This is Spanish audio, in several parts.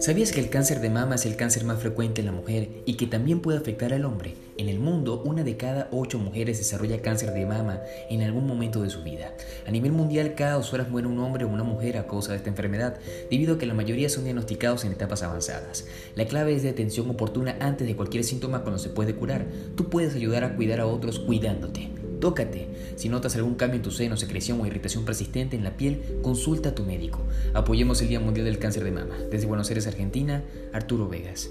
¿Sabías que el cáncer de mama es el cáncer más frecuente en la mujer y que también puede afectar al hombre? En el mundo, una de cada ocho mujeres desarrolla cáncer de mama en algún momento de su vida. A nivel mundial, cada dos horas muere un hombre o una mujer a causa de esta enfermedad, debido a que la mayoría son diagnosticados en etapas avanzadas. La clave es de atención oportuna antes de cualquier síntoma cuando se puede curar. Tú puedes ayudar a cuidar a otros cuidándote. Tócate. Si notas algún cambio en tu seno, secreción o irritación persistente en la piel, consulta a tu médico. Apoyemos el Día Mundial del Cáncer de Mama. Desde Buenos Aires, Argentina, Arturo Vegas.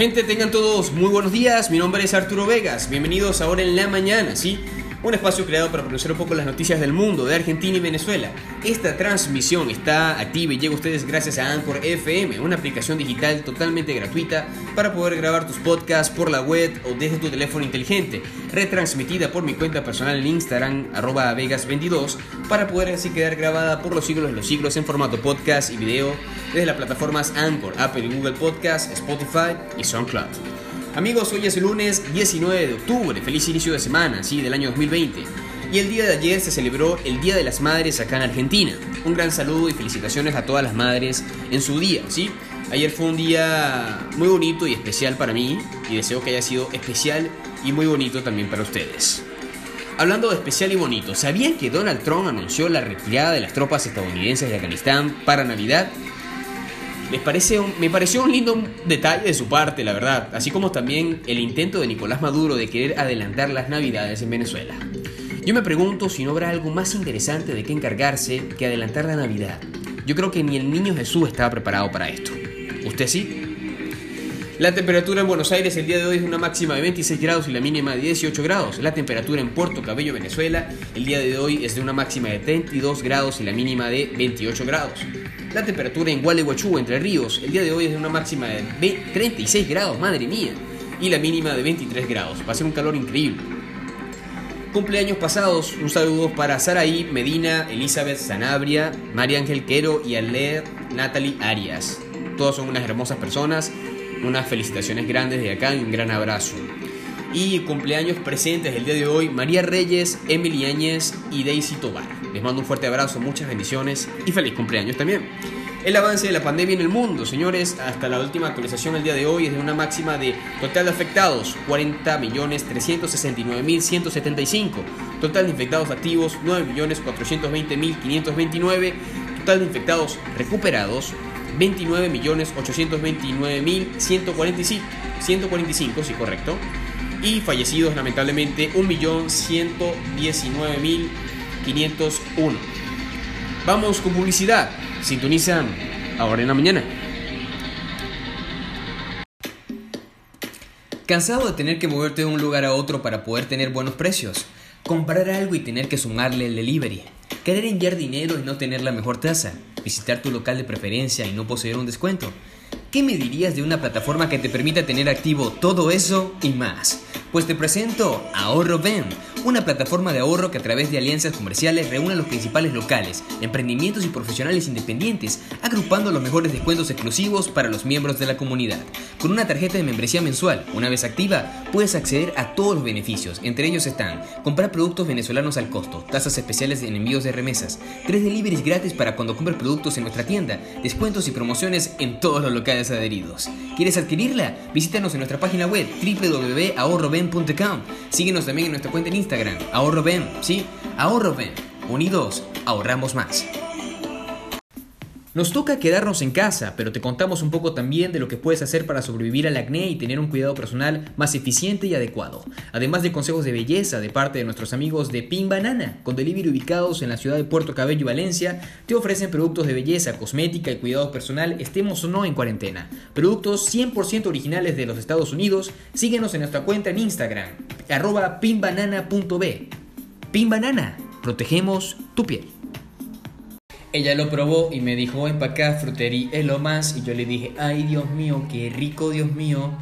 Gente, tengan todos muy buenos días. Mi nombre es Arturo Vegas. Bienvenidos ahora en la mañana, ¿sí? Un espacio creado para conocer un poco las noticias del mundo, de Argentina y Venezuela. Esta transmisión está activa y llega a ustedes gracias a Anchor FM, una aplicación digital totalmente gratuita para poder grabar tus podcasts por la web o desde tu teléfono inteligente, retransmitida por mi cuenta personal en Instagram, arroba Vegas22, para poder así quedar grabada por los siglos de los siglos en formato podcast y video desde las plataformas Anchor, Apple y Google Podcast, Spotify y SoundCloud. Amigos, hoy es el lunes 19 de octubre, feliz inicio de semana, sí, del año 2020. Y el día de ayer se celebró el Día de las Madres acá en Argentina. Un gran saludo y felicitaciones a todas las madres en su día, ¿sí? Ayer fue un día muy bonito y especial para mí y deseo que haya sido especial y muy bonito también para ustedes. Hablando de especial y bonito, ¿sabían que Donald Trump anunció la retirada de las tropas estadounidenses de Afganistán para Navidad? Parece me pareció un lindo detalle de su parte, la verdad, así como también el intento de Nicolás Maduro de querer adelantar las navidades en Venezuela. Yo me pregunto si no habrá algo más interesante de qué encargarse que adelantar la Navidad. Yo creo que ni el niño Jesús estaba preparado para esto. ¿Usted sí? La temperatura en Buenos Aires el día de hoy es una máxima de 26 grados y la mínima de 18 grados. La temperatura en Puerto Cabello, Venezuela, el día de hoy es de una máxima de 32 grados y la mínima de 28 grados. La temperatura en Gualeguaychú, Entre Ríos, el día de hoy es de una máxima de 36 grados, madre mía, y la mínima de 23 grados. Va a ser un calor increíble. Cumpleaños pasados, un saludo para Saraí, Medina, Elizabeth Sanabria, María Ángel Quero y Aler Natalie Arias. Todos son unas hermosas personas unas felicitaciones grandes de acá y un gran abrazo. Y cumpleaños presentes el día de hoy, María Reyes, Emily Áñez y Daisy Tobar. Les mando un fuerte abrazo, muchas bendiciones y feliz cumpleaños también. El avance de la pandemia en el mundo, señores, hasta la última actualización el día de hoy es de una máxima de total de afectados 40.369.175, total de infectados activos 9.420.529, total de infectados recuperados 29.829.145, 145, sí, correcto. Y fallecidos, lamentablemente, 1.119.501. Vamos con publicidad. Sintonizan ahora en la mañana. ¿Cansado de tener que moverte de un lugar a otro para poder tener buenos precios? Comprar algo y tener que sumarle el delivery. Querer enviar dinero y no tener la mejor tasa visitar tu local de preferencia y no poseer un descuento. ¿Qué me dirías de una plataforma que te permita tener activo todo eso y más? Pues te presento Ahorro Ven, una plataforma de ahorro que a través de alianzas comerciales reúne a los principales locales, emprendimientos y profesionales independientes, agrupando los mejores descuentos exclusivos para los miembros de la comunidad. Con una tarjeta de membresía mensual, una vez activa, puedes acceder a todos los beneficios. Entre ellos están comprar productos venezolanos al costo, tasas especiales en envíos de remesas, tres deliveries gratis para cuando compres productos en nuestra tienda, descuentos y promociones en todos los locales adheridos. ¿Quieres adquirirla? Visítanos en nuestra página web www.ahorroven Síguenos también en nuestra cuenta en Instagram, Ahorro ¿sí? Ahorro Unidos, ahorramos más. Nos toca quedarnos en casa, pero te contamos un poco también de lo que puedes hacer para sobrevivir al acné y tener un cuidado personal más eficiente y adecuado. Además de consejos de belleza de parte de nuestros amigos de Pin Banana, con delivery ubicados en la ciudad de Puerto Cabello y Valencia, te ofrecen productos de belleza, cosmética y cuidado personal, estemos o no en cuarentena. Productos 100% originales de los Estados Unidos. Síguenos en nuestra cuenta en Instagram, arroba pinbanana.b. Pin Banana, protegemos tu piel. Ella lo probó y me dijo, ven para acá, frutería es lo más. Y yo le dije, ay Dios mío, qué rico, Dios mío.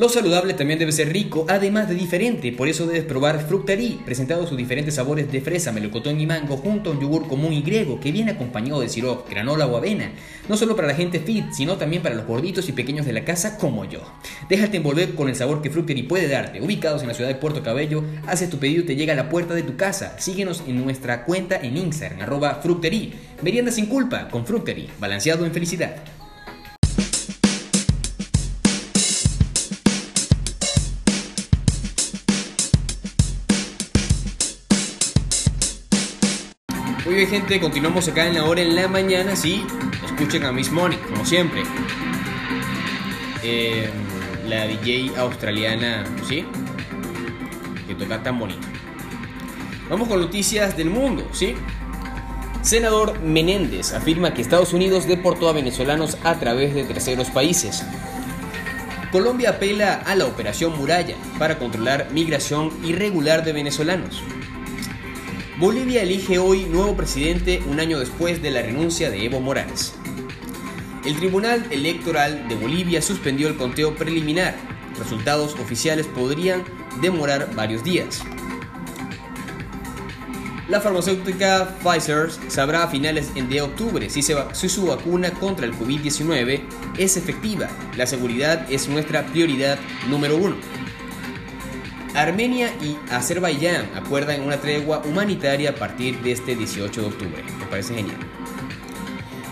Lo saludable también debe ser rico, además de diferente, por eso debes probar Fructari, presentado sus diferentes sabores de fresa, melocotón y mango, junto a un yogur común y griego que viene acompañado de sirop, granola o avena, no solo para la gente fit, sino también para los gorditos y pequeños de la casa como yo. Déjate envolver con el sabor que Fructari puede darte. Ubicados en la ciudad de Puerto Cabello, haces tu pedido y te llega a la puerta de tu casa. Síguenos en nuestra cuenta en Instagram, arroba. Merienda sin culpa con Fructeri, balanceado en felicidad. Muy bien gente, continuamos acá en la hora en la mañana, sí, escuchen a Miss Money, como siempre. Eh, la DJ australiana, ¿sí? Que toca tan bonito. Vamos con noticias del mundo, ¿sí? Senador Menéndez afirma que Estados Unidos deportó a venezolanos a través de terceros países. Colombia apela a la operación Muralla para controlar migración irregular de venezolanos. Bolivia elige hoy nuevo presidente un año después de la renuncia de Evo Morales. El Tribunal Electoral de Bolivia suspendió el conteo preliminar. Resultados oficiales podrían demorar varios días. La farmacéutica Pfizer sabrá a finales de octubre si, se su vacuna contra el COVID-19 es efectiva. La seguridad es nuestra prioridad número uno. Armenia y Azerbaiyán acuerdan una tregua humanitaria a partir de este 18 de octubre. Me parece genial.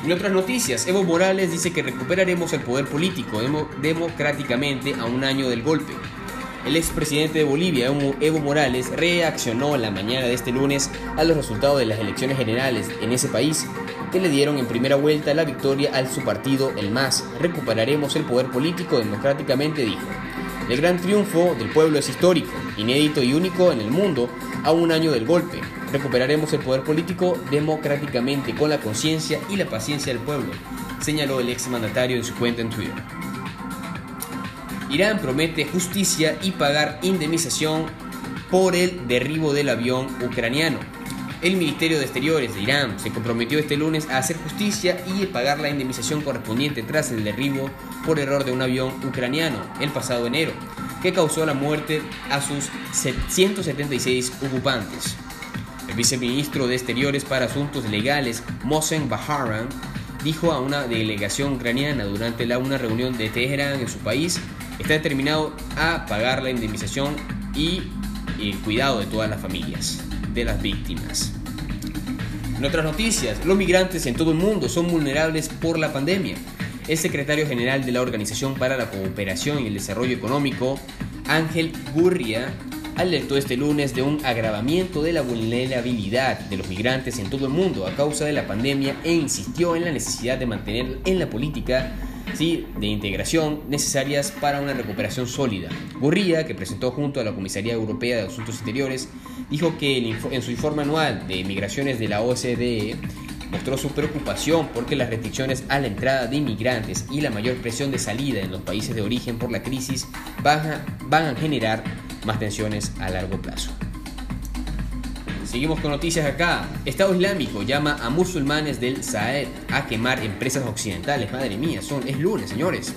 En otras noticias, Evo Morales dice que recuperaremos el poder político demo democráticamente a un año del golpe. El expresidente de Bolivia, Evo Morales, reaccionó la mañana de este lunes a los resultados de las elecciones generales en ese país, que le dieron en primera vuelta la victoria al su partido, el MAS. Recuperaremos el poder político democráticamente, dijo. El gran triunfo del pueblo es histórico, inédito y único en el mundo a un año del golpe. Recuperaremos el poder político democráticamente con la conciencia y la paciencia del pueblo, señaló el exmandatario en su cuenta en Twitter. Irán promete justicia y pagar indemnización por el derribo del avión ucraniano. El Ministerio de Exteriores de Irán se comprometió este lunes a hacer justicia y pagar la indemnización correspondiente tras el derribo por error de un avión ucraniano el pasado enero, que causó la muerte a sus 176 ocupantes. El viceministro de Exteriores para Asuntos Legales, Mohsen Baharan, dijo a una delegación ucraniana durante la, una reunión de Teherán en su país, está determinado a pagar la indemnización y el cuidado de todas las familias las víctimas. En otras noticias, los migrantes en todo el mundo son vulnerables por la pandemia. El secretario general de la Organización para la Cooperación y el Desarrollo Económico, Ángel Gurria, alertó este lunes de un agravamiento de la vulnerabilidad de los migrantes en todo el mundo a causa de la pandemia e insistió en la necesidad de mantener en la política ¿sí? de integración necesarias para una recuperación sólida. Gurría, que presentó junto a la Comisaría Europea de Asuntos Exteriores, dijo que en su informe anual de migraciones de la OCDE mostró su preocupación porque las restricciones a la entrada de inmigrantes y la mayor presión de salida en los países de origen por la crisis van a, van a generar más tensiones a largo plazo. Seguimos con noticias acá. Estado Islámico llama a musulmanes del Sahel a quemar empresas occidentales. Madre mía, son, es lunes, señores.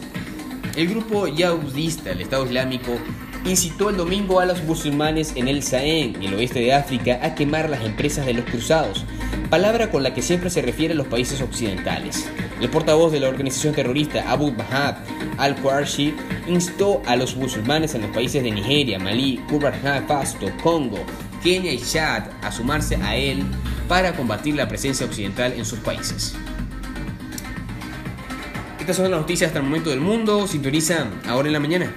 El grupo yaudista, el Estado Islámico, incitó el domingo a los musulmanes en el Sahel, en el oeste de África, a quemar las empresas de los cruzados, palabra con la que siempre se refiere a los países occidentales. El portavoz de la organización terrorista Abu Bahad al-Qurayshi instó a los musulmanes en los países de Nigeria, Malí, Burkina Faso, Congo, Kenia y Chad a sumarse a él para combatir la presencia occidental en sus países. Estas son las noticias hasta el momento del mundo. Sintoniza ahora en la mañana.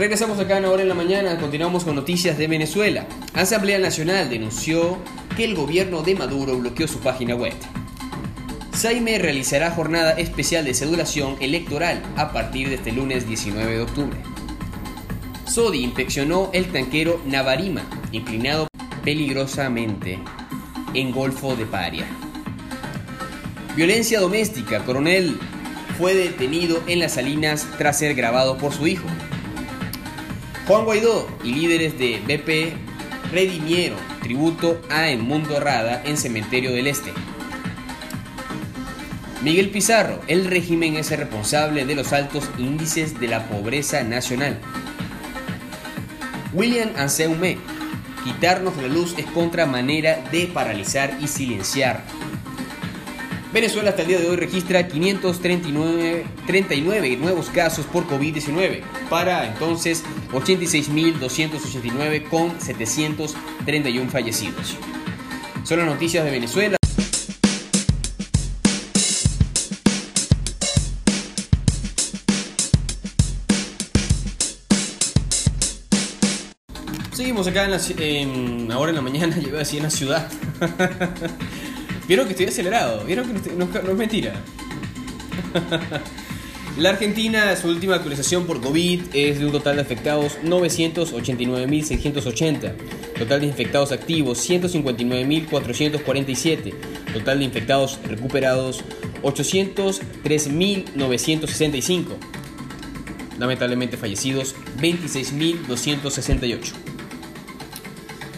Regresamos acá en Ahora en la Mañana, continuamos con noticias de Venezuela. Asamblea Nacional denunció que el gobierno de Maduro bloqueó su página web. Saime realizará jornada especial de cedulación electoral a partir de este lunes 19 de octubre. Sodi inspeccionó el tanquero Navarima, inclinado peligrosamente en Golfo de Paria. Violencia doméstica, coronel fue detenido en las salinas tras ser grabado por su hijo. Juan Guaidó y líderes de BP redimieron tributo a Mundo Rada en Cementerio del Este. Miguel Pizarro, el régimen es el responsable de los altos índices de la pobreza nacional. William Anseume, quitarnos la luz es contra manera de paralizar y silenciar. Venezuela hasta el día de hoy registra 539 nuevos casos por COVID-19, para entonces 86.289 con 731 fallecidos. Son las noticias de Venezuela. Seguimos acá en ahora en la mañana, llevo así en la ciudad. Vieron que estoy acelerado, vieron que no, es mentira. La Argentina, su última actualización por COVID es de un total de afectados 989.680. Total de infectados activos 159.447. Total de infectados recuperados 803.965. Lamentablemente fallecidos 26.268.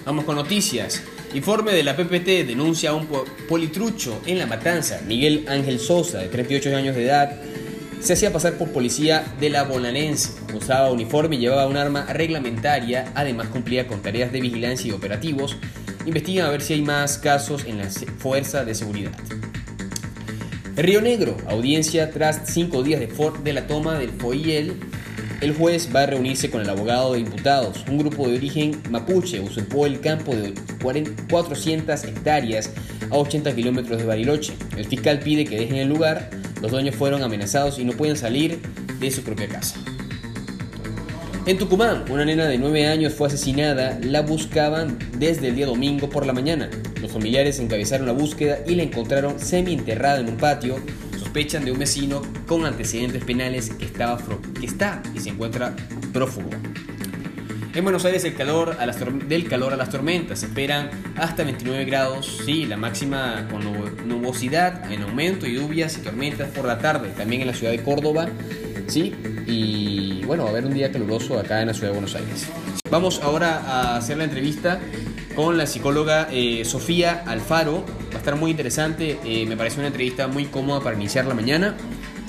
Vamos con noticias. Informe de la PPT denuncia a un politrucho en La Matanza. Miguel Ángel Sosa, de 38 años de edad, se hacía pasar por policía de la Bonanense. Usaba uniforme y llevaba un arma reglamentaria. Además cumplía con tareas de vigilancia y operativos. Investigan a ver si hay más casos en la fuerza de seguridad. Río Negro, audiencia tras cinco días de, de la toma del FOIEL el juez va a reunirse con el abogado de imputados. Un grupo de origen mapuche usurpó el campo de 400 hectáreas a 80 kilómetros de Bariloche. El fiscal pide que dejen el lugar. Los dueños fueron amenazados y no pueden salir de su propia casa. En Tucumán, una nena de 9 años fue asesinada. La buscaban desde el día domingo por la mañana. Los familiares encabezaron la búsqueda y la encontraron semi-enterrada en un patio sospechan de un vecino con antecedentes penales que, estaba, que está y se encuentra prófugo. En Buenos Aires el calor a las del calor a las tormentas se esperan hasta 29 grados, sí, la máxima con nubosidad en aumento y lluvias y tormentas por la tarde, también en la ciudad de Córdoba, sí, y bueno, va a haber un día caluroso acá en la ciudad de Buenos Aires. Vamos ahora a hacer la entrevista con la psicóloga eh, Sofía Alfaro. Va a estar muy interesante, eh, me parece una entrevista muy cómoda para iniciar la mañana,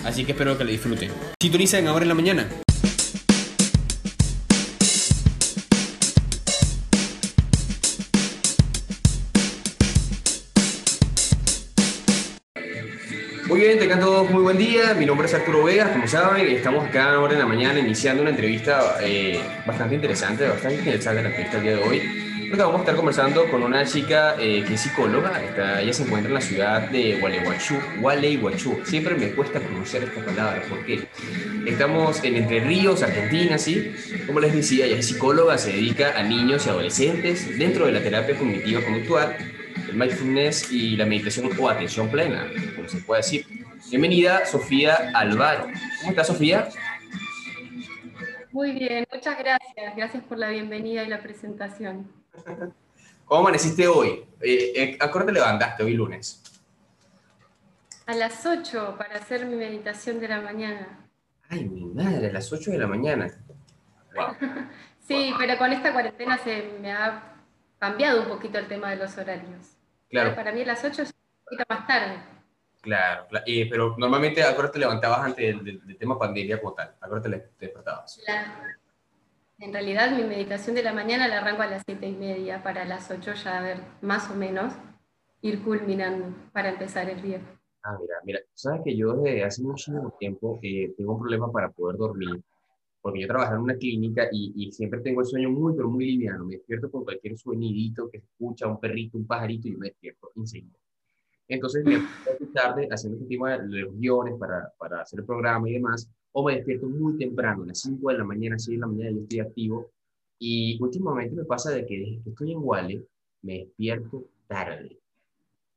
así que espero que la disfruten. Sintonicen ahora en la mañana. Muy bien, tengan todos muy buen día. Mi nombre es Arturo Vegas, como saben, estamos acá ahora en la mañana iniciando una entrevista eh, bastante interesante, bastante interesante la entrevista el día de hoy vamos a estar conversando con una chica eh, que es psicóloga. ella se encuentra en la ciudad de Gualeguaychú. Gualeguaychú. Siempre me cuesta pronunciar esta palabra porque estamos en Entre Ríos, Argentina, ¿sí? Como les decía, ella es psicóloga, se dedica a niños y adolescentes dentro de la terapia cognitiva conductual, el mindfulness y la meditación o atención plena, como se puede decir. Bienvenida, Sofía Alvaro. ¿Cómo estás, Sofía? Muy bien, muchas gracias. Gracias por la bienvenida y la presentación. ¿Cómo amaneciste hoy? Eh, eh, ¿A qué hora te levantaste hoy lunes? A las 8 para hacer mi meditación de la mañana. Ay, mi madre, a las 8 de la mañana. sí, pero con esta cuarentena se me ha cambiado un poquito el tema de los horarios. Claro. para mí a las 8 es un poquito más tarde. Claro, eh, pero normalmente a qué hora te levantabas antes del, tema pandemia como tal. ¿A qué hora te, despertabas? En realidad mi meditación de la mañana la arranco a las siete y media, para las 8 ya ver más o menos ir culminando para empezar el día. Ah, mira, mira, sabes que yo desde hace muchísimo tiempo eh, tengo un problema para poder dormir, porque yo trabajo en una clínica y, y, siempre tengo el sueño muy, pero muy liviano. Me despierto con cualquier sueñidito que escucha, un perrito, un pajarito, y yo me despierto enseguida. Entonces me tarde haciendo este tipo de reuniones para, para hacer el programa y demás, o me despierto muy temprano, a las 5 de la mañana, 6 de la mañana yo estoy activo. Y últimamente me pasa de que desde que estoy en Wale, me despierto tarde.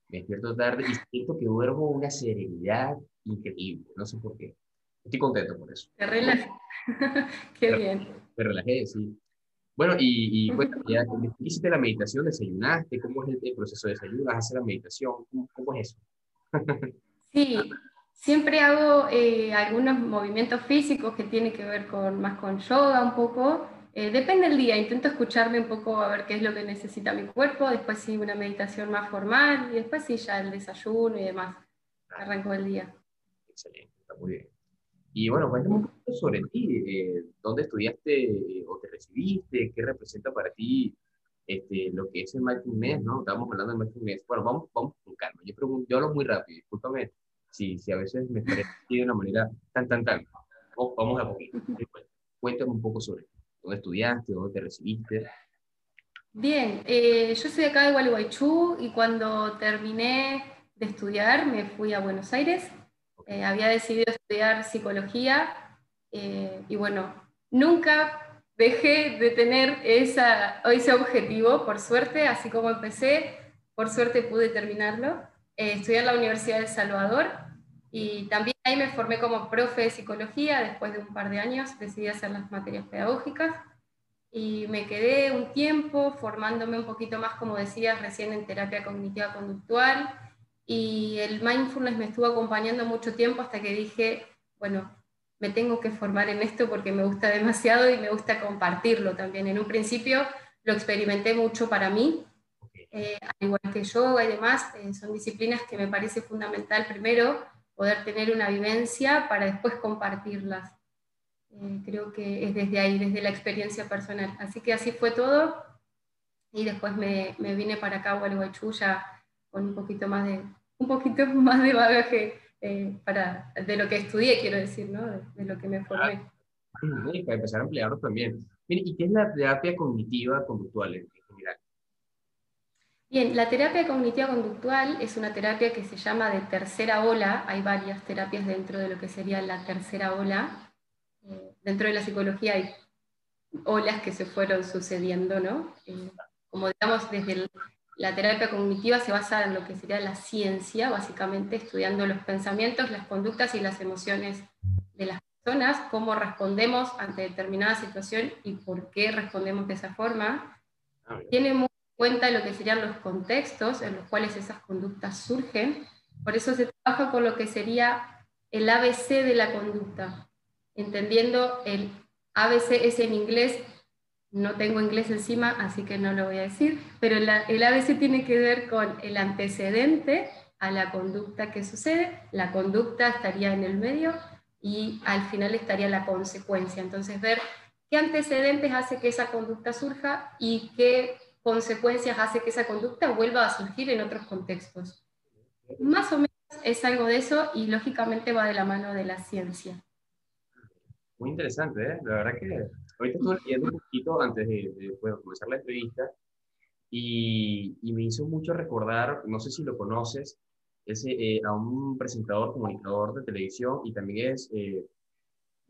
Me despierto tarde y siento que duermo una serenidad increíble. No sé por qué. Estoy contento por eso. Te relajé. qué bien. Me relajé, sí. Bueno, y, y ya hiciste la meditación, desayunaste, ¿cómo es el, proceso de desayuno? ¿Haces la meditación? ¿Cómo, es eso? sí, Siempre hago eh, algunos movimientos físicos que tienen que ver con, más con yoga un poco, Eh, depende del día, intento escucharme un poco a ver qué es lo que necesita mi cuerpo, después sí una meditación más formal y después sí ya el desayuno y demás. Arranco el día. Excelente, está muy bien. Y bueno, cuéntame un poquito sobre ti, eh, dónde estudiaste eh, o te recibiste, qué representa para ti este, lo que es el mindfulness, ¿no? Estábamos hablando de mindfulness. Bueno, vamos, vamos con calma. Yo, pregunto, yo hablo muy rápido, discúlpame si, si a veces me parece de una manera tan, tan, tan. Vamos, a poquito. Cuéntame un poco sobre dónde estudiaste, dónde te recibiste. Bien, eh, yo soy de acá de Gualeguaychú y cuando terminé de estudiar me fui a Buenos Aires. Eh, había decidido estudiar psicología eh, y bueno, nunca dejé de tener esa, ese objetivo, por suerte, así como empecé, por suerte pude terminarlo. Eh, estudié en la Universidad de El Salvador y también ahí me formé como profe de psicología, después de un par de años decidí hacer las materias pedagógicas y me quedé un tiempo formándome un poquito más, como decías, recién en terapia cognitiva conductual y el mindfulness me estuvo acompañando mucho tiempo hasta que dije, bueno, me tengo que formar en esto porque me gusta demasiado y me gusta compartirlo también. En un principio lo experimenté mucho para mí, eh, al igual que yoga y demás, eh, son disciplinas que me parece fundamental primero poder tener una vivencia para después compartirlas. Eh, creo que es desde ahí, desde la experiencia personal. Así que así fue todo y después me, me vine para acá a Gualeguaychú ya con un poquito más de, un poquito más de bagaje eh, para, de lo que estudié, quiero decir, ¿no? de, lo que me formé. Y para empezar a emplearlo también. ¿y qué es la terapia cognitiva conductual? Bien, la terapia cognitiva conductual es una terapia que se llama de tercera ola. Hay varias terapias dentro de lo que sería la tercera ola. Eh, dentro de la psicología hay olas que se fueron sucediendo, ¿no? Eh, como digamos, desde el, la terapia cognitiva se basa en lo que sería la ciencia, básicamente estudiando los pensamientos, las conductas y las emociones de las personas, cómo respondemos ante determinada situación y por qué respondemos de esa forma. Ah, Tiene muy cuenta lo que serían los contextos en los cuales esas conductas surgen. Por eso se trabaja con lo que sería el ABC de la conducta, entendiendo el ABC es en inglés no tengo inglés encima, así que no lo voy a decir, pero el ABC tiene que ver con el antecedente a la conducta que sucede, la conducta estaría en el medio y al final estaría la consecuencia. Entonces, ver qué antecedentes hace que esa conducta surja y qué consecuencias hace que esa conducta vuelva a surgir en otros contextos. Más o menos es algo de eso y lógicamente va de la mano de la ciencia. Muy interesante, ¿eh? La verdad que ahorita estuve leyendo un poquito antes de, comenzar la entrevista y, me hizo mucho recordar, no sé si lo conoces, ese, eh, a un presentador, comunicador de televisión y también es, eh,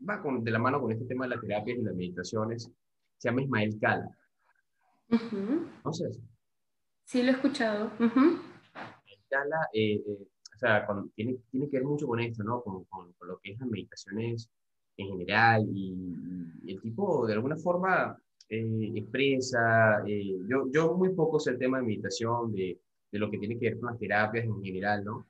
va con, de la mano con este tema de las terapias y las meditaciones, se llama Ismael Cala. ¿Conoces? Sí, lo he escuchado. Ismael Cala, eh, o sea, tiene, tiene que ver mucho con esto, ¿no? Con, con, con lo que es las meditaciones en general y, el tipo de alguna forma eh, expresa, eh, yo, yo muy poco sé el tema de meditación, de, de, lo que tiene que ver con las terapias en general, ¿no?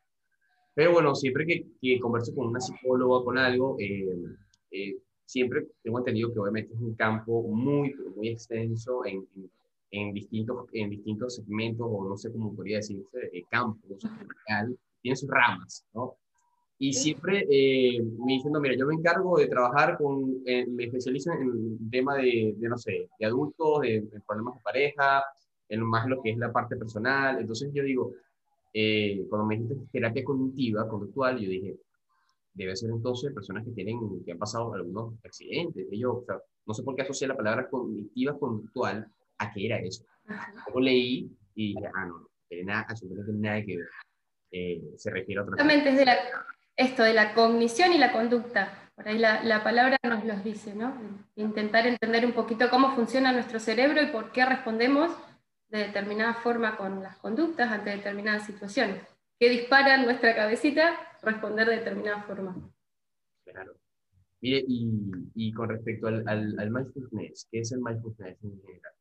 Pero bueno, siempre que, que converso con una psicóloga, con algo, eh, siempre tengo entendido que obviamente es un campo muy, muy extenso en, en, distintos, en distintos segmentos, o no sé cómo podría decirse, campos, tiene sus ramas, ¿no? Y siempre eh, me diciendo, mira, yo me encargo de trabajar con, eh, me especializo en el tema de, de no sé, de adultos, de, problemas de pareja, en más lo que es la parte personal. Entonces yo digo, eh, cuando me dijiste terapia cognitiva, conductual, yo dije, debe ser entonces personas que tienen, que han pasado algunos accidentes. yo, o sea, no sé por qué asocié la palabra cognitiva conductual a qué era eso. Luego leí y dije, ah, no, nada, absolutamente nada que ver. se refiere a otra cosa. es de la esto de la cognición y la conducta. Por ahí la, palabra nos los dice, ¿no? Intentar entender un poquito cómo funciona nuestro cerebro y por qué respondemos de determinada forma con las conductas ante determinadas situaciones. ¿Qué dispara nuestra cabecita? Responder de determinada forma. Claro. Mire, y, con respecto al, al, mindfulness, ¿qué es el mindfulness en general?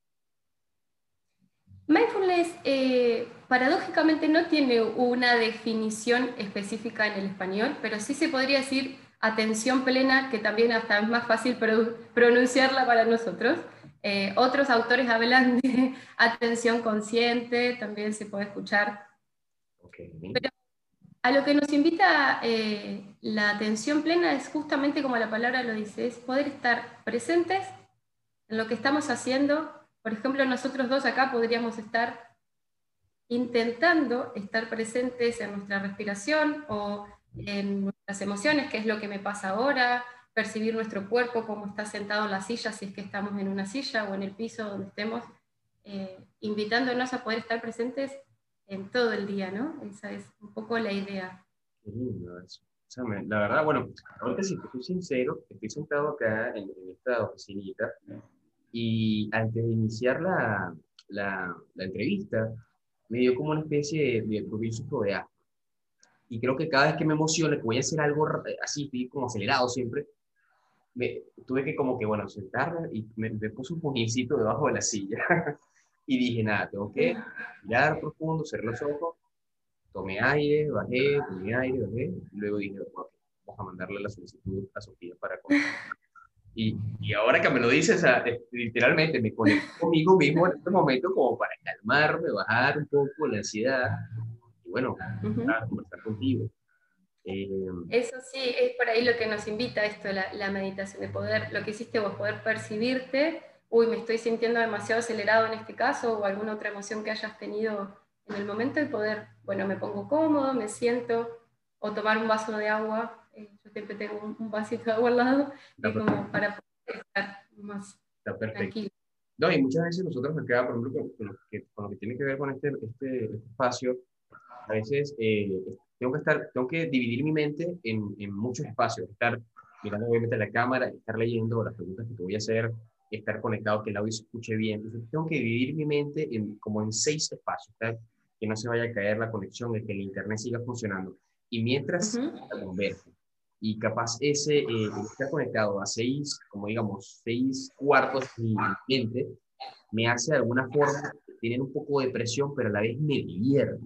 Mindfulness eh, paradójicamente no tiene una definición específica en el español, pero sí se podría decir atención plena, que también hasta es más fácil pronunciarla para nosotros. Eh, otros autores hablan de atención consciente, también se puede escuchar. Pero a lo que nos invita eh, la atención plena es justamente como la palabra lo dice, es poder estar presentes en lo que estamos haciendo. Por ejemplo, nosotros dos acá podríamos estar intentando estar presentes en nuestra respiración o en nuestras emociones, que es lo que me pasa ahora, percibir nuestro cuerpo como está sentado en la silla, si es que estamos en una silla o en el piso donde estemos, eh, invitándonos a poder estar presentes en todo el día, ¿no? Esa es un poco la idea. Qué lindo eso. la verdad, bueno, ahorita si te soy sincero, estoy sentado acá en, esta oficinita y antes de iniciar la, la, la entrevista, me dio como una especie de, de, de asco. Y creo que cada vez que me emociono, que voy a hacer algo así, estoy como acelerado siempre, me, tuve que como que, bueno, sentarme y me, puse un puñecito debajo de la silla. y dije, nada, tengo que mirar profundo, cerrar los ojos, tomé aire, bajé, tomé aire, bajé, y luego dije, bueno, vamos a mandarle la solicitud a Sofía para y, y, ahora que me lo dices, literalmente me conecto conmigo mismo en este momento como para calmarme, bajar un poco la ansiedad y bueno, conversar contigo. Eh, Eso sí, es por ahí lo que nos invita esto, la, la, meditación, de poder, lo que hiciste vos, poder percibirte, uy, me estoy sintiendo demasiado acelerado en este caso, o alguna otra emoción que hayas tenido en el momento de poder, bueno, me pongo cómodo, me siento, o tomar un vaso de agua, eh, siempre tengo un, vasito de agua al lado, como para poder estar más tranquilo. No, y muchas veces nosotros acá, por ejemplo, con, lo, que, con lo que tiene que ver con este, este, este espacio, a veces eh, tengo, que estar, tengo que dividir mi mente en, en, muchos espacios, estar mirando obviamente la cámara, estar leyendo las preguntas que te voy a hacer, estar conectado, que el audio se escuche bien. Entonces, tengo que dividir mi mente en, como en seis espacios, que no se vaya a caer la conexión, que el internet siga funcionando. Y mientras uh y capaz ese eh, estar conectado a seis, como digamos, seis cuartos de mi mente, me hace de alguna forma tener un poco de presión, pero a la vez me divierte.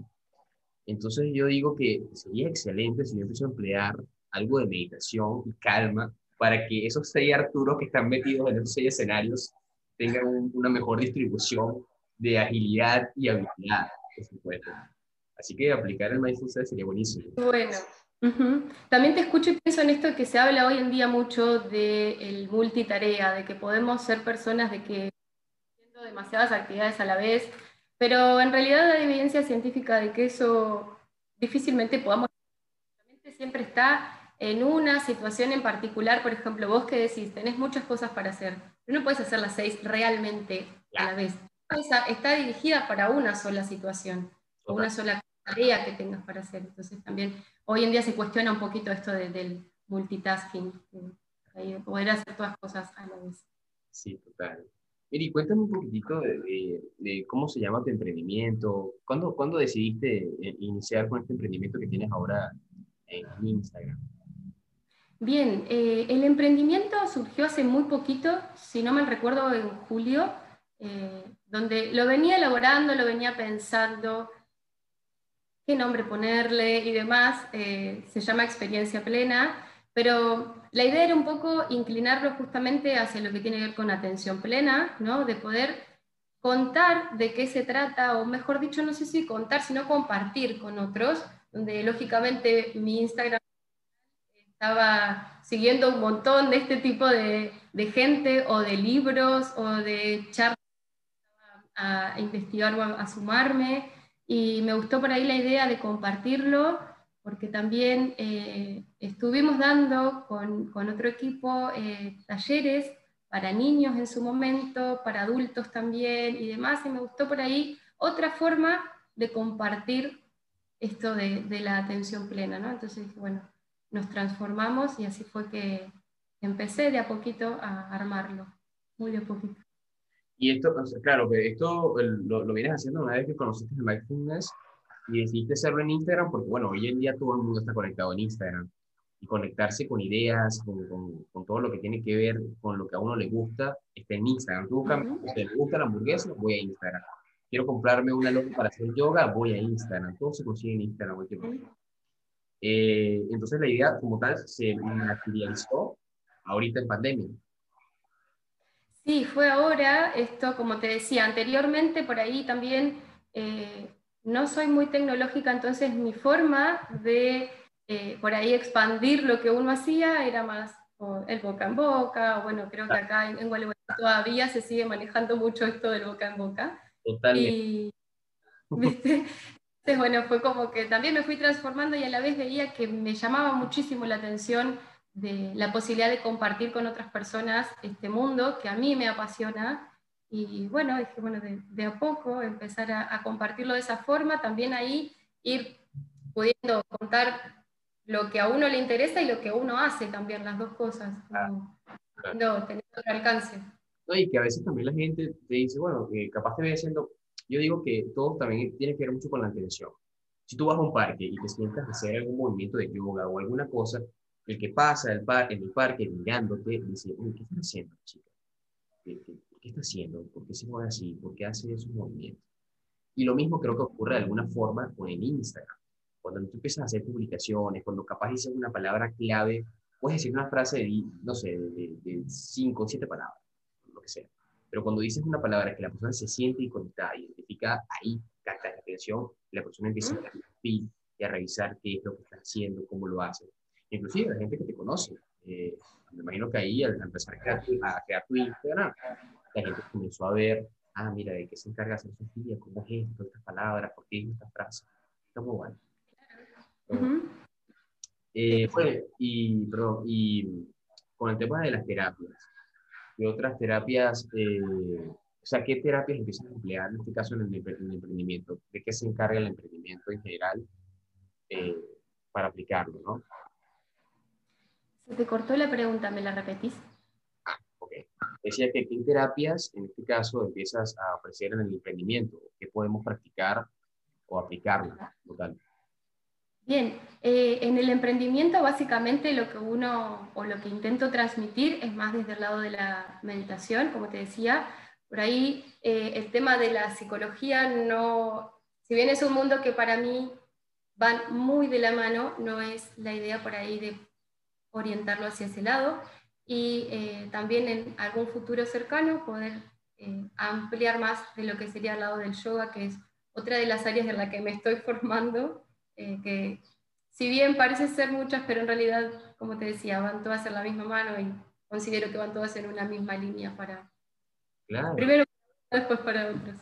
Entonces yo digo que sería excelente si yo empiezo a emplear algo de meditación y calma para que esos seis Arturos que están metidos en esos seis escenarios tengan una mejor distribución de agilidad y habilidad, Así que aplicar el mindfulness sería buenísimo. Bueno, también te escucho y pienso en esto que se habla hoy en día mucho del multitarea, de que podemos ser personas de que haciendo demasiadas actividades a la vez, pero en realidad hay evidencia científica de que eso difícilmente podamos. Siempre está en una situación en particular, por ejemplo, vos que decís, tenés muchas cosas para hacer, pero no puedes hacer las seis realmente a la vez. está dirigida para una sola situación, o una sola tarea que tengas para hacer. Entonces también hoy en día se cuestiona un poquito esto del multitasking, poder hacer todas cosas a la vez. Sí, total. Miri, cuéntame un poquitito de, cómo se llama tu emprendimiento. ¿Cuándo, ¿Cuándo, decidiste eh, iniciar con este emprendimiento que tienes ahora en Instagram? Bien, eh, el emprendimiento surgió hace muy poquito, si no me recuerdo, en julio, eh, donde lo venía elaborando, lo venía pensando, qué nombre ponerle y demás, eh, se llama experiencia plena, pero la idea era un poco inclinarlo justamente hacia lo que tiene que ver con atención plena, ¿no? de poder contar de qué se trata, o mejor dicho, no sé si contar, sino compartir con otros, donde lógicamente mi Instagram estaba siguiendo un montón de este tipo de, gente o de libros o de charlas a, a investigar o a sumarme. Y me gustó por ahí la idea de compartirlo, porque también eh, estuvimos dando con, con otro equipo eh, talleres para niños en su momento, para adultos también y demás, y me gustó por ahí otra forma de compartir esto de, de la atención plena, ¿no? Entonces, bueno, nos transformamos y así fue que empecé de a poquito a armarlo, muy de a poquito. Y esto, claro, esto lo, lo, vienes haciendo una vez que conociste el mindfulness y decidiste hacerlo en Instagram, porque bueno, hoy en día todo el mundo está conectado en Instagram. Y conectarse con ideas, con, con, todo lo que tiene que ver con lo que a uno le gusta, está en Instagram. Tú buscas, ¿te gusta la hamburguesa? Voy a Instagram. Quiero comprarme una loca para hacer yoga, voy a Instagram. Todo se consigue en Instagram eh, entonces la idea como tal se materializó ahorita en pandemia. Sí, fue ahora, esto como te decía anteriormente, por ahí también eh, no soy muy tecnológica, entonces mi forma de eh, por ahí expandir lo que uno hacía era más el boca en boca, o bueno, creo que acá en, Gualeguaychú todavía se sigue manejando mucho esto del boca en boca. Totalmente. Y, ¿viste? Entonces, bueno, fue como que también me fui transformando y a la vez veía que me llamaba muchísimo la atención de la posibilidad de compartir con otras personas este mundo que a mí me apasiona. Y bueno, dije, bueno, de, a poco empezar a, compartirlo de esa forma, también ahí ir pudiendo contar lo que a uno le interesa y lo que uno hace también, las dos cosas, como, no, tener otro alcance. No, y que a veces también la gente te dice, bueno, que capaz te ve haciendo, yo digo que todo también tiene que ver mucho con la atención. Si tú vas a un parque y te sientas a hacer algún movimiento de yoga o alguna cosa, el que pasa el par, en el parque mirándote dice, ¿qué está haciendo chica? ¿Qué, está haciendo? ¿Por qué se mueve así? ¿Por qué hace esos movimientos? Y lo mismo creo que ocurre de alguna forma con el Instagram. Cuando tú empiezas a hacer publicaciones, cuando capaz dices una palabra clave, puedes decir una frase de, no sé, de, cinco o siete palabras, lo que sea. Pero cuando dices una palabra que la persona se siente y conectada, identifica ahí, capta la atención, la persona empieza a y a revisar qué es lo que está haciendo, cómo lo hace inclusive la gente que te conoce. Eh, me imagino que ahí al empezar a crear, a crear tu Instagram, la gente comenzó a ver, ah, mira, ¿de qué se encarga hacer Sofía? ¿Cómo es esto? Estas palabras, ¿por qué esta frase? Está muy bueno. Eh, bueno, y, perdón, y con el tema de las terapias, ¿qué otras terapias, eh, o sea, qué terapias empiezan a emplear en este caso en el, emprendimiento? ¿De qué se encarga el emprendimiento en general para aplicarlo, no? Te cortó la pregunta, ¿me la repetís? Ah, ok. Decía que qué terapias, en este caso, empiezas a ofrecer en el emprendimiento, qué podemos practicar o aplicarlo. Total. Bien, eh, en el emprendimiento básicamente lo que uno o lo que intento transmitir es más desde el lado de la meditación, como te decía. Por ahí eh, el tema de la psicología no, si bien es un mundo que para mí van muy de la mano, no es la idea por ahí de orientarlo hacia ese lado y eh, también en algún futuro cercano poder eh, ampliar más de lo que sería el lado del yoga, que es otra de las áreas en la que me estoy formando, eh, que si bien parece ser muchas, pero en realidad, como te decía, van todas en la misma mano y considero que van todas en una misma línea para... Claro. Primero, después para otros.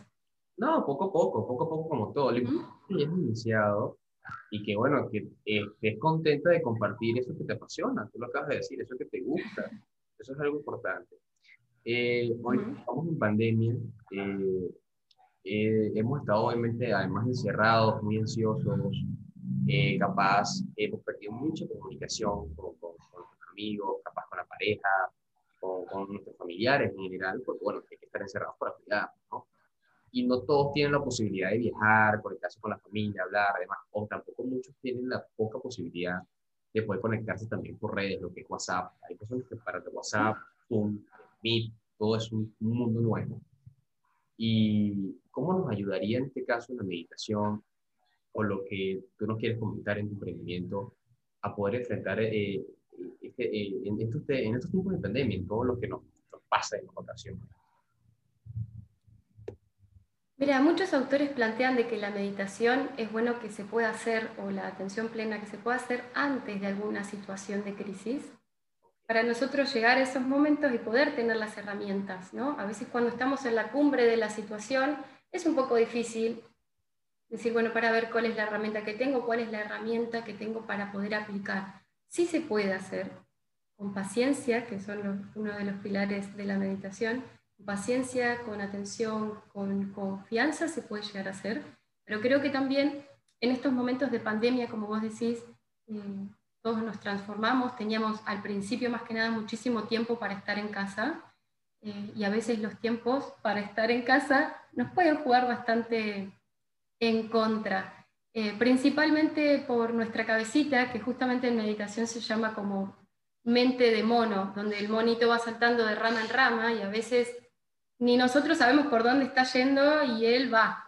No, poco a poco, poco a poco como todo. Uh es iniciado y que bueno, que eh, estés contenta de compartir eso que te apasiona, tú lo acabas de decir, eso que te gusta, eso es algo importante. Eh, hoy estamos en pandemia, eh, hemos estado obviamente además encerrados, muy ansiosos, capaz hemos perdido mucha comunicación con, con, nuestros amigos, capaz con la pareja, con, con, nuestros familiares en general, porque bueno, hay que estar encerrados para cuidar, ¿no? Y no todos tienen la posibilidad de viajar, conectarse con la familia, hablar, además, o tampoco muchos tienen la poca posibilidad de poder conectarse también por redes, lo que es WhatsApp. Hay personas que para WhatsApp, Zoom, Meet, todo es un, mundo nuevo. ¿Y cómo nos ayudaría en este caso la meditación o lo que tú nos quieres comentar en tu emprendimiento a poder enfrentar eh, este, eh, en, estos, en, estos, tiempos de pandemia, en todo lo que nos, nos pasa en las ocasiones? Mira, muchos autores plantean de que la meditación es bueno que se pueda hacer, o la atención plena que se pueda hacer antes de alguna situación de crisis, para nosotros llegar a esos momentos y poder tener las herramientas. ¿no? A veces cuando estamos en la cumbre de la situación es un poco difícil decir, bueno, para ver cuál es la herramienta que tengo, cuál es la herramienta que tengo para poder aplicar. Sí se puede hacer, con paciencia, que son uno de los pilares de la meditación, paciencia, con atención, con confianza se puede llegar a hacer, pero creo que también en estos momentos de pandemia, como vos decís, eh, todos nos transformamos, teníamos al principio más que nada muchísimo tiempo para estar en casa eh, y a veces los tiempos para estar en casa nos pueden jugar bastante en contra, eh, principalmente por nuestra cabecita, que justamente en meditación se llama como mente de mono, donde el monito va saltando de rama en rama y a veces ni nosotros sabemos por dónde está yendo y él va,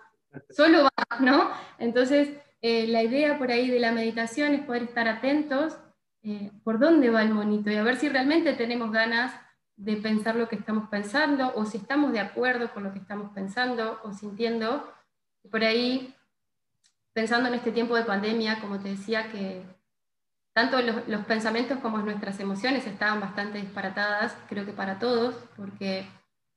solo va, ¿no? Entonces, eh, la idea por ahí de la meditación es poder estar atentos eh, por dónde va el monito y a ver si realmente tenemos ganas de pensar lo que estamos pensando, o si estamos de acuerdo con lo que estamos pensando o sintiendo. Por ahí, pensando en este tiempo de pandemia, como te decía, que tanto los, los pensamientos como nuestras emociones estaban bastante disparatadas, creo que para todos, porque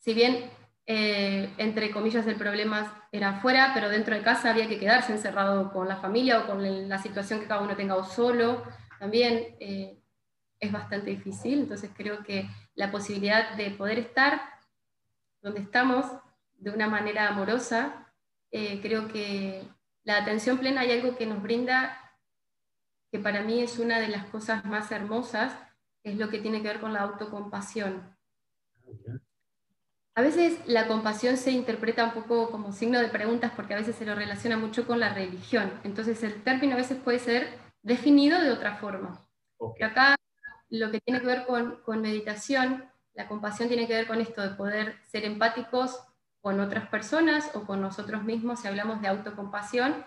si bien eh, entre comillas, el problema era afuera, pero dentro de casa había que quedarse encerrado con la familia o con la situación que cada uno tenga o solo. También eh, es bastante difícil, entonces creo que la posibilidad de poder estar donde estamos de una manera amorosa, eh, creo que la atención plena hay algo que nos brinda que para mí es una de las cosas más hermosas, es lo que tiene que ver con la autocompasión. A veces la compasión se interpreta un poco como signo de preguntas porque a veces se lo relaciona mucho con la religión. Entonces el término a veces puede ser definido de otra forma. Acá lo que tiene que ver con, con, meditación, la compasión tiene que ver con esto de poder ser empáticos con otras personas o con nosotros mismos si hablamos de autocompasión.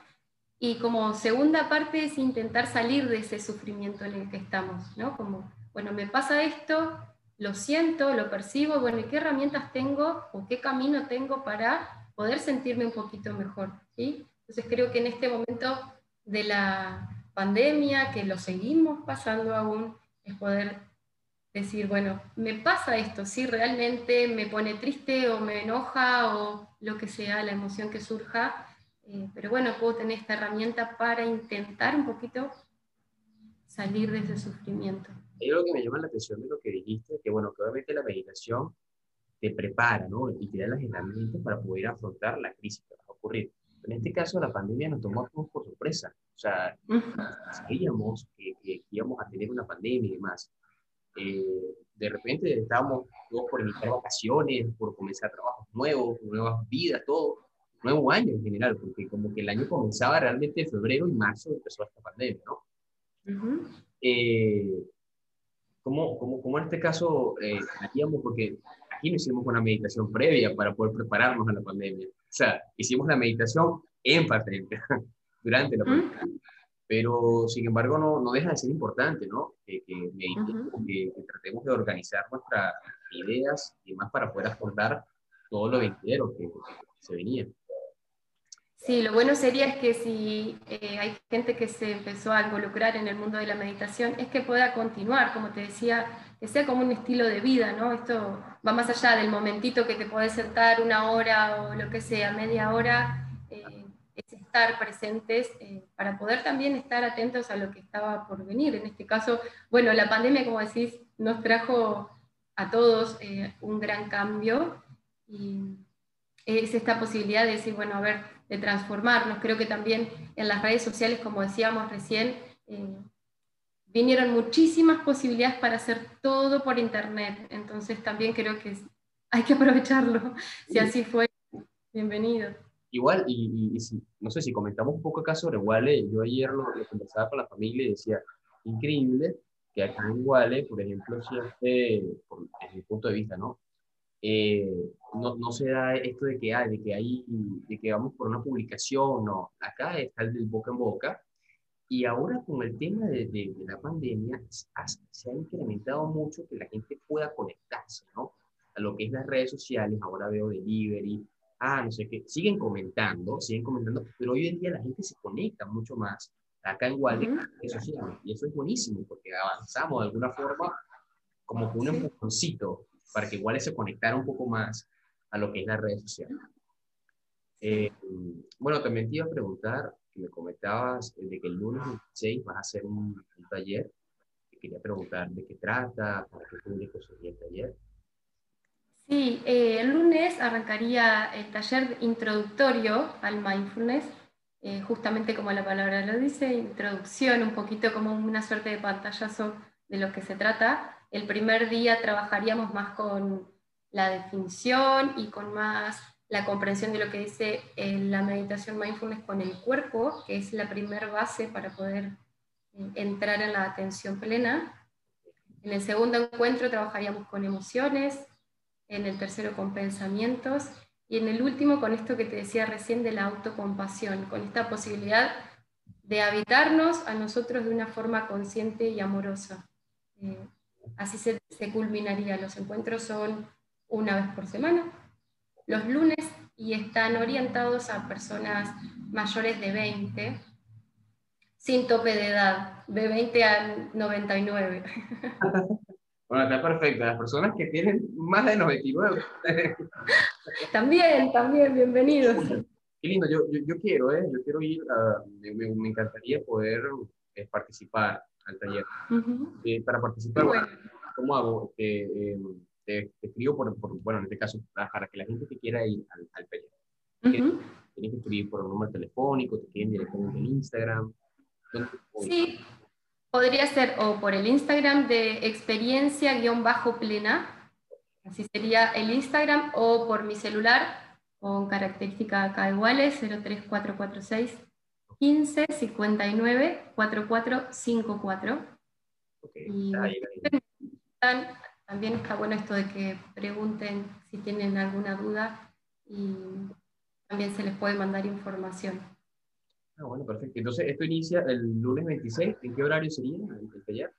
Y como segunda parte es intentar salir de ese sufrimiento en el que estamos, ¿no? Como, bueno, me pasa esto, lo siento, lo percibo, bueno, ¿y qué herramientas tengo o qué camino tengo para poder sentirme un poquito mejor? Entonces creo que en este momento de la pandemia, que lo seguimos pasando aún, es poder decir, bueno, me pasa esto, sí, realmente me pone triste o me enoja o lo que sea, la emoción que surja, eh, pero bueno, puedo tener esta herramienta para intentar un poquito salir de ese sufrimiento. Hay algo que me llama la atención de lo que dijiste, que bueno, que obviamente la meditación te prepara, ¿no? Y te da las herramientas para poder afrontar la crisis que va a ocurrir. En este caso, la pandemia nos tomó a todos por sorpresa. O sea, sabíamos que, íbamos a tener una pandemia y demás. Eh, de repente estábamos todos por iniciar vacaciones, por comenzar trabajos nuevos, nuevas vidas, todo. Nuevo año en general, porque como que el año comenzaba realmente en febrero y marzo empezó esta pandemia, ¿no? eh, ¿Cómo, cómo, cómo en este caso eh, hacíamos? Porque aquí no hicimos una meditación previa para poder prepararnos a la pandemia. O sea, hicimos la meditación en pandemia, durante la pandemia. Pero, sin embargo, no, no deja de ser importante, ¿no? Que, que meditemos, que, tratemos de organizar nuestras ideas y más para poder afrontar todo lo venidero que se venía. Sí, lo bueno sería es que si eh, hay gente que se empezó a involucrar en el mundo de la meditación, es que pueda continuar, como te decía, que sea como un estilo de vida, ¿no? Esto va más allá del momentito que te puedes sentar una hora o lo que sea, media hora, eh, es estar presentes eh, para poder también estar atentos a lo que estaba por venir. En este caso, bueno, la pandemia, como decís, nos trajo a todos un gran cambio y es esta posibilidad de decir, bueno, a ver, de transformarnos. Creo que también en las redes sociales, como decíamos recién, eh, vinieron muchísimas posibilidades para hacer todo por Internet. Entonces también creo que hay que aprovecharlo. Si así fue, bienvenido. Igual, y, no sé si comentamos un poco acá sobre Wale, yo ayer lo, conversaba con la familia y decía, increíble que acá en Wale, por ejemplo, siempre, por, desde mi punto de vista, ¿no? Eh, no, no, se da esto de que, hay, de, que hay, de que vamos por una publicación, no, acá está el del boca en boca. Y ahora con el tema de, de, la pandemia, se ha incrementado mucho que la gente pueda conectarse, ¿no? A lo que es las redes sociales, ahora veo delivery, ah, no sé qué, siguen comentando, siguen comentando, pero hoy en día la gente se conecta mucho más acá en Walden, uh -huh. y eso es buenísimo, porque avanzamos de alguna forma como con un empujoncito para que igual se conectara un poco más a lo que es las redes sociales. Eh, bueno, también te iba a preguntar, que me comentabas eh, de que el lunes 26 vas a hacer un, taller. Te quería preguntar de qué trata, para qué público sería el taller. Sí, eh, el lunes arrancaría el taller introductorio al mindfulness, justamente como la palabra lo dice, introducción, un poquito como una suerte de pantallazo de lo que se trata. El primer día trabajaríamos más con la definición y con más la comprensión de lo que dice eh, la meditación mindfulness con el cuerpo, que es la primera base para poder eh, entrar en la atención plena. En el segundo encuentro trabajaríamos con emociones, en el tercero con pensamientos y en el último con esto que te decía recién de la autocompasión, con esta posibilidad de habitarnos a nosotros de una forma consciente y amorosa. Eh, Así se, se culminaría. Los encuentros son una vez por semana, los lunes, y están orientados a personas mayores de 20, sin tope de edad, de 20 a 99. Bueno, está perfecto. Las personas que tienen más de 99. también, también, bienvenidos. Qué lindo, yo, yo, yo quiero, ¿eh? Yo quiero ir, a, me, me encantaría poder eh, participar al taller. eh, para participar, bueno. ¿cómo hago? Eh, te, te, escribo por, por, bueno, en este caso, para que la gente que quiera ir al, al taller. Uh -huh. Tienes que escribir por un número telefónico, te quieren directamente en Instagram. Sí, podría ser o por el Instagram de experiencia-plena, así sería el Instagram, o por mi celular con características acá iguales, 03446 15 59 4454. Okay, y ahí, ahí. también está bueno esto de que pregunten si tienen alguna duda y también se les puede mandar información. Ah, bueno, perfecto. Entonces, esto inicia el lunes 26. ¿En qué horario sería el taller?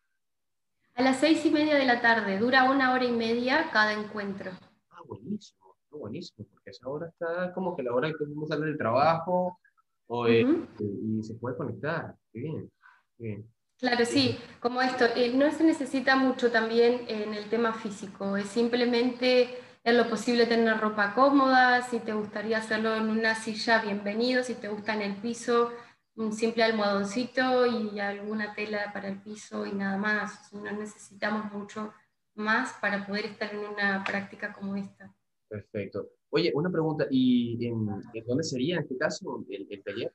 A las seis y media de la tarde. Dura una hora y media cada encuentro. Ah, buenísimo. buenísimo. Porque esa hora está como que la hora que uno sale del trabajo o, uh -huh. eh, y se puede conectar. Qué bien. Qué bien. Claro, sí, como esto, eh, no se necesita mucho también en el tema físico, es simplemente en lo posible tener ropa cómoda, si te gustaría hacerlo en una silla, bienvenido, si te gusta en el piso, un simple almohadoncito y alguna tela para el piso y nada más, no necesitamos mucho más para poder estar en una práctica como esta. Perfecto. Oye, una pregunta, ¿y en, en dónde sería en este caso el, el taller?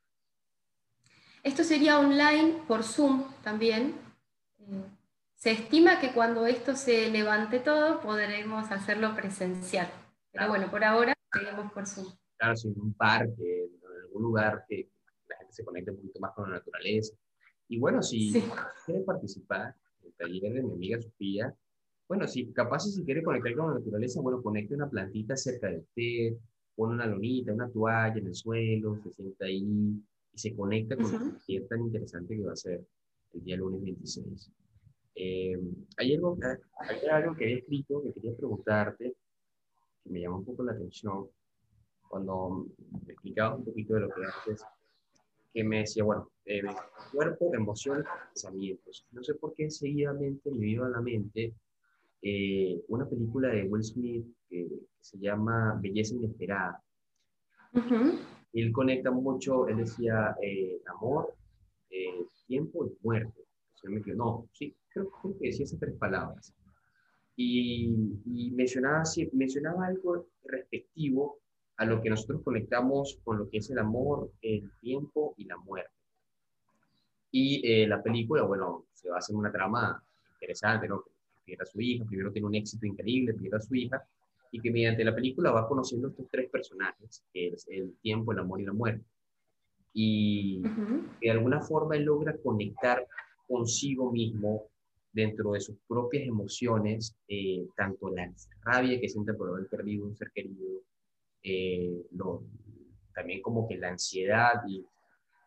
Esto sería online por Zoom también. Eh, se estima que cuando esto se levante todo podremos hacerlo presencial. Pero claro. bueno, por ahora seguimos por Zoom. Claro, si en un parque, en algún lugar que la gente se conecte un poquito más con la naturaleza. Y bueno, si sí. quiere participar el taller de mi amiga Sofía, bueno, si capaz si quiere conectar con la naturaleza, bueno, conecte una plantita cerca de usted, pone una lonita, una toalla en el suelo, se sienta ahí, y se conecta con uh -huh. el tan interesante que va a ser el día lunes 26. Eh, hay, algo, hay algo que he escrito que quería preguntarte, que me llamó un poco la atención, cuando me explicabas un poquito de lo que haces, que me decía, bueno, eh, cuerpo, emociones, pensamientos. No sé por qué seguidamente me vino a la mente eh, una película de Will Smith que, se llama Belleza Inesperada. Uh -huh él conecta mucho, él decía eh, amor, eh, tiempo y muerte. O me quedo, no, sí, creo, creo, que decía esas tres palabras. Y, y mencionaba, mencionaba algo respectivo a lo que nosotros conectamos con lo que es el amor, el tiempo y la muerte. Y eh, la película, bueno, se basa en una trama interesante, ¿no? Pierde a su hija, primero tiene un éxito increíble, pierde a su hija, y que mediante la película va conociendo estos tres personajes, que es el tiempo, el amor y la muerte. Y uh -huh. de alguna forma él logra conectar consigo mismo dentro de sus propias emociones, eh, tanto la rabia que siente por haber perdido un ser querido, eh, lo, también como que la ansiedad y,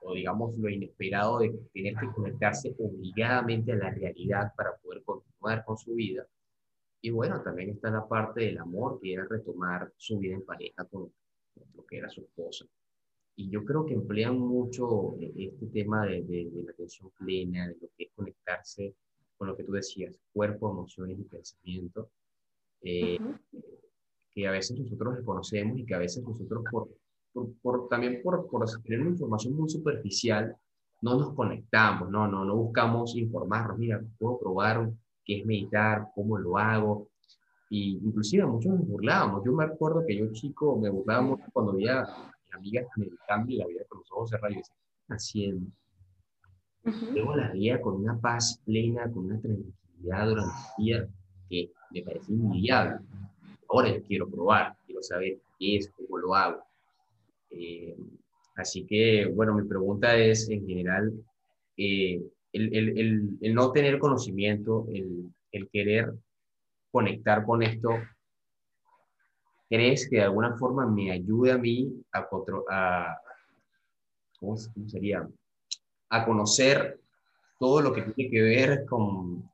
o digamos lo inesperado de tener que conectarse obligadamente a la realidad para poder con su vida, y bueno, también está la parte del amor, que era retomar su vida en pareja con, lo que era su esposa. Y yo creo que emplean mucho eh, este tema de, de, de, la atención plena, de lo que es conectarse con lo que tú decías, cuerpo, emociones y pensamiento, eh, uh -huh. que a veces nosotros desconocemos y que a veces nosotros, por, por, por también por, por tener una información muy superficial, no nos conectamos, no, no, no buscamos informarnos, mira, puedo probar qué es meditar, cómo lo hago. Y inclusive muchos nos burlábamos. Yo me acuerdo que yo chico me burlaba mucho cuando veía a mis amigas meditando y la vida con los ojos cerrados y decía, haciendo? Uh -huh. Luego la veía con una paz plena, con una tranquilidad durante el día que me parecía invidiable. Ahora yo quiero probar, quiero saber qué es, cómo lo hago. Eh, así que, bueno, mi pregunta es, en general, eh, el, el, el, el, no tener conocimiento, el, querer conectar con esto, ¿crees que de alguna forma me ayude a mí a, a ¿cómo sería? A conocer todo lo que tiene que ver con,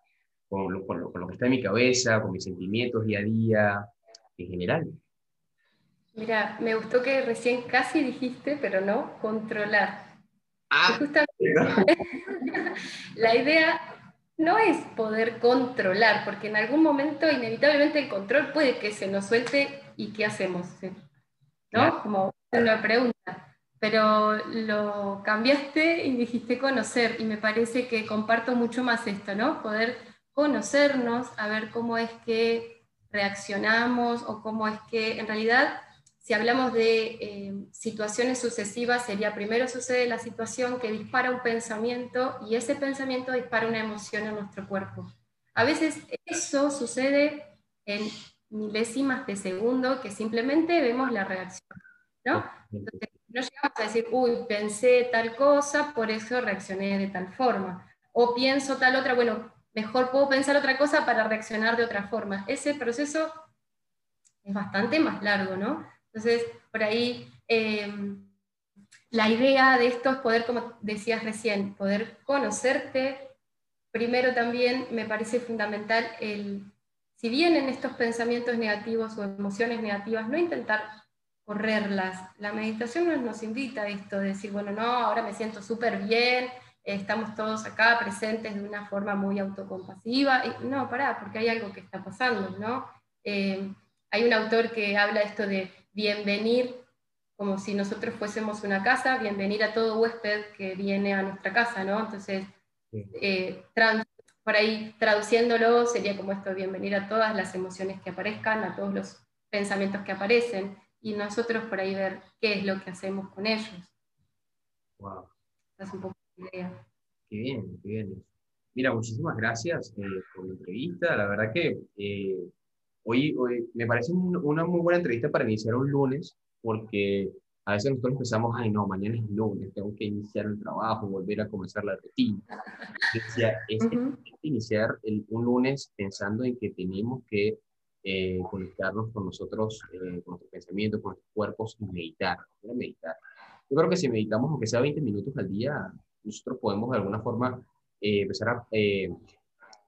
con lo, con, lo, que está en mi cabeza, con mis sentimientos día a día, en general. Mira, me gustó que recién casi dijiste, pero no, controlar. Ah, la idea no es poder controlar, porque en algún momento inevitablemente el control puede que se nos suelte y ¿qué hacemos? ¿No? Como una pregunta. Pero lo cambiaste y dijiste conocer, y me parece que comparto mucho más esto, ¿no? Poder conocernos, a ver cómo es que reaccionamos o cómo es que en realidad si hablamos de eh, situaciones sucesivas, sería primero sucede la situación que dispara un pensamiento y ese pensamiento dispara una emoción en nuestro cuerpo. A veces eso sucede en milésimas de segundo que simplemente vemos la reacción, ¿no? No llegamos a decir, uy, pensé tal cosa, por eso reaccioné de tal forma. O pienso tal otra, bueno, mejor puedo pensar otra cosa para reaccionar de otra forma. Ese proceso es bastante más largo, ¿no? Entonces, por ahí em, la idea de esto es poder, como decías recién, poder conocerte. Primero también me parece fundamental el, si vienen estos pensamientos negativos o emociones negativas, no intentar correrlas. La meditación nos, nos invita a esto, de decir, bueno, no, ahora me siento súper bien, estamos todos acá presentes de una forma muy autocompasiva. No, pará, porque hay algo que está pasando, ¿no? Em, hay un autor que habla esto de bienvenir, como si nosotros fuésemos una casa, bienvenir a todo huésped que viene a nuestra casa, ¿no? Entonces, eh, por ahí traduciéndolo sería como esto, bienvenir a todas las emociones que aparezcan, a todos los pensamientos que aparecen, y nosotros por ahí ver qué es lo que hacemos con ellos. Wow. Es un poco la idea. Qué bien, qué bien. Mira, muchísimas gracias eh, por la entrevista. La verdad que eh, Hoy, hoy me parece una muy buena entrevista para iniciar un lunes, porque a veces nosotros pensamos, ay, no, mañana es lunes, tengo que iniciar el trabajo, volver a comenzar la rutina. Decía, es iniciar el, un lunes pensando en que tenemos que eh, conectarnos con nosotros, eh, con nuestros pensamientos, con nuestros cuerpos y meditar, meditar. Yo creo que si meditamos, aunque sea 20 minutos al día, nosotros podemos de alguna forma eh, empezar a,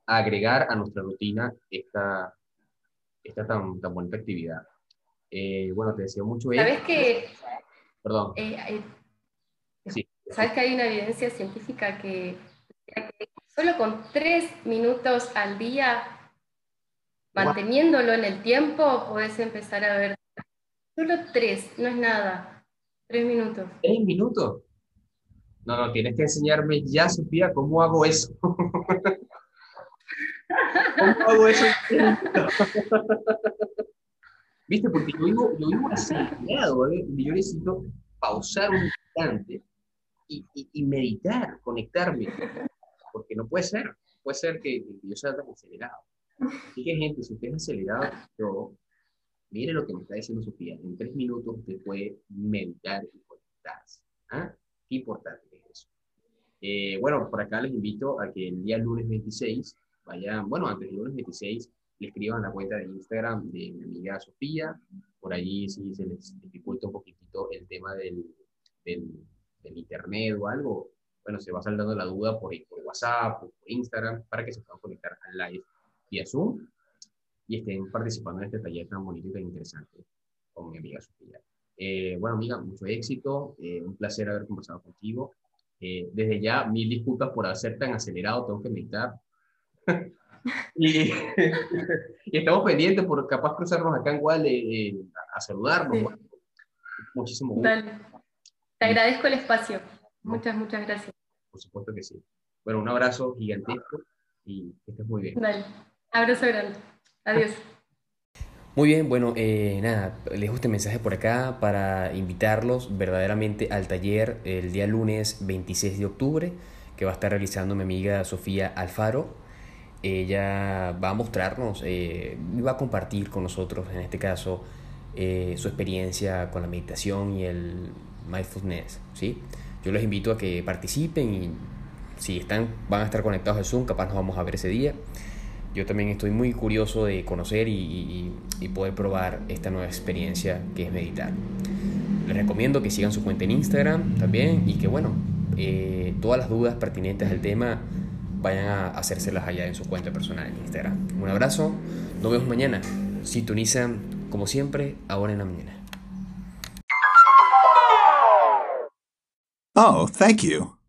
a agregar a nuestra rutina esta, esta tan, tan bonita actividad. Eh, bueno, te deseo mucho ¿Sabes que, Perdón. Eh, sí. ¿Sabes que hay una evidencia científica que, solo con tres minutos al día, manteniéndolo en el tiempo, puedes empezar a ver? Solo tres, no es nada. Tres minutos. ¿Tres minutos? No, no, tienes que enseñarme ya, Sofía, cómo hago eso. ¿Cómo hago eso? ¿Viste? Porque yo vivo, yo vivo acelerado, ¿eh? yo necesito pausar un instante y, y, meditar, conectarme, porque no puede ser, puede ser que, yo sea tan acelerado. Así que, gente, si usted es acelerado, yo, mire lo que me está diciendo Sofía, en tres minutos usted puede meditar y conectarse. ¿Ah? Qué importante es eso. Eh, bueno, por acá les invito a que el día lunes 26 vayan, bueno, antes del lunes 26, le escriban la cuenta de Instagram de mi amiga Sofía. Por allí, si se les dificulta un poquitito el tema del, del, internet o algo, bueno, se va saldando la duda por, por WhatsApp o por Instagram para que se puedan conectar al live vía Zoom y estén participando en este taller tan bonito y tan interesante con mi amiga Sofía. Eh, bueno, amiga, mucho éxito. Eh, un placer haber conversado contigo. Eh, desde ya, mil disculpas por hacer tan acelerado. Tengo que meditar. y, estamos pendientes por capaz cruzarnos acá en Guale eh, a saludarnos. muchísimo gusto. Te agradezco el espacio. Muchas, muchas gracias. Por supuesto que sí. Bueno, un abrazo gigantesco y que estés muy bien. Dale. Abrazo grande. Adiós. Muy bien, bueno, eh, nada, les dejo este mensaje por acá para invitarlos verdaderamente al taller el día lunes 26 de octubre que va a estar realizando mi amiga Sofía Alfaro ella va a mostrarnos eh, y va a compartir con nosotros, en este caso, eh, su experiencia con la meditación y el mindfulness. ¿sí? Yo les invito a que participen y si están, van a estar conectados al Zoom, capaz nos vamos a ver ese día. Yo también estoy muy curioso de conocer y, poder probar esta nueva experiencia que es meditar. Les recomiendo que sigan su cuenta en Instagram también y que bueno, eh, todas las dudas pertinentes al tema vayan a hacérselas allá en su cuenta personal en Instagram. Un abrazo, nos vemos mañana. Sintonizan, como siempre, ahora en la mañana. Oh, thank you.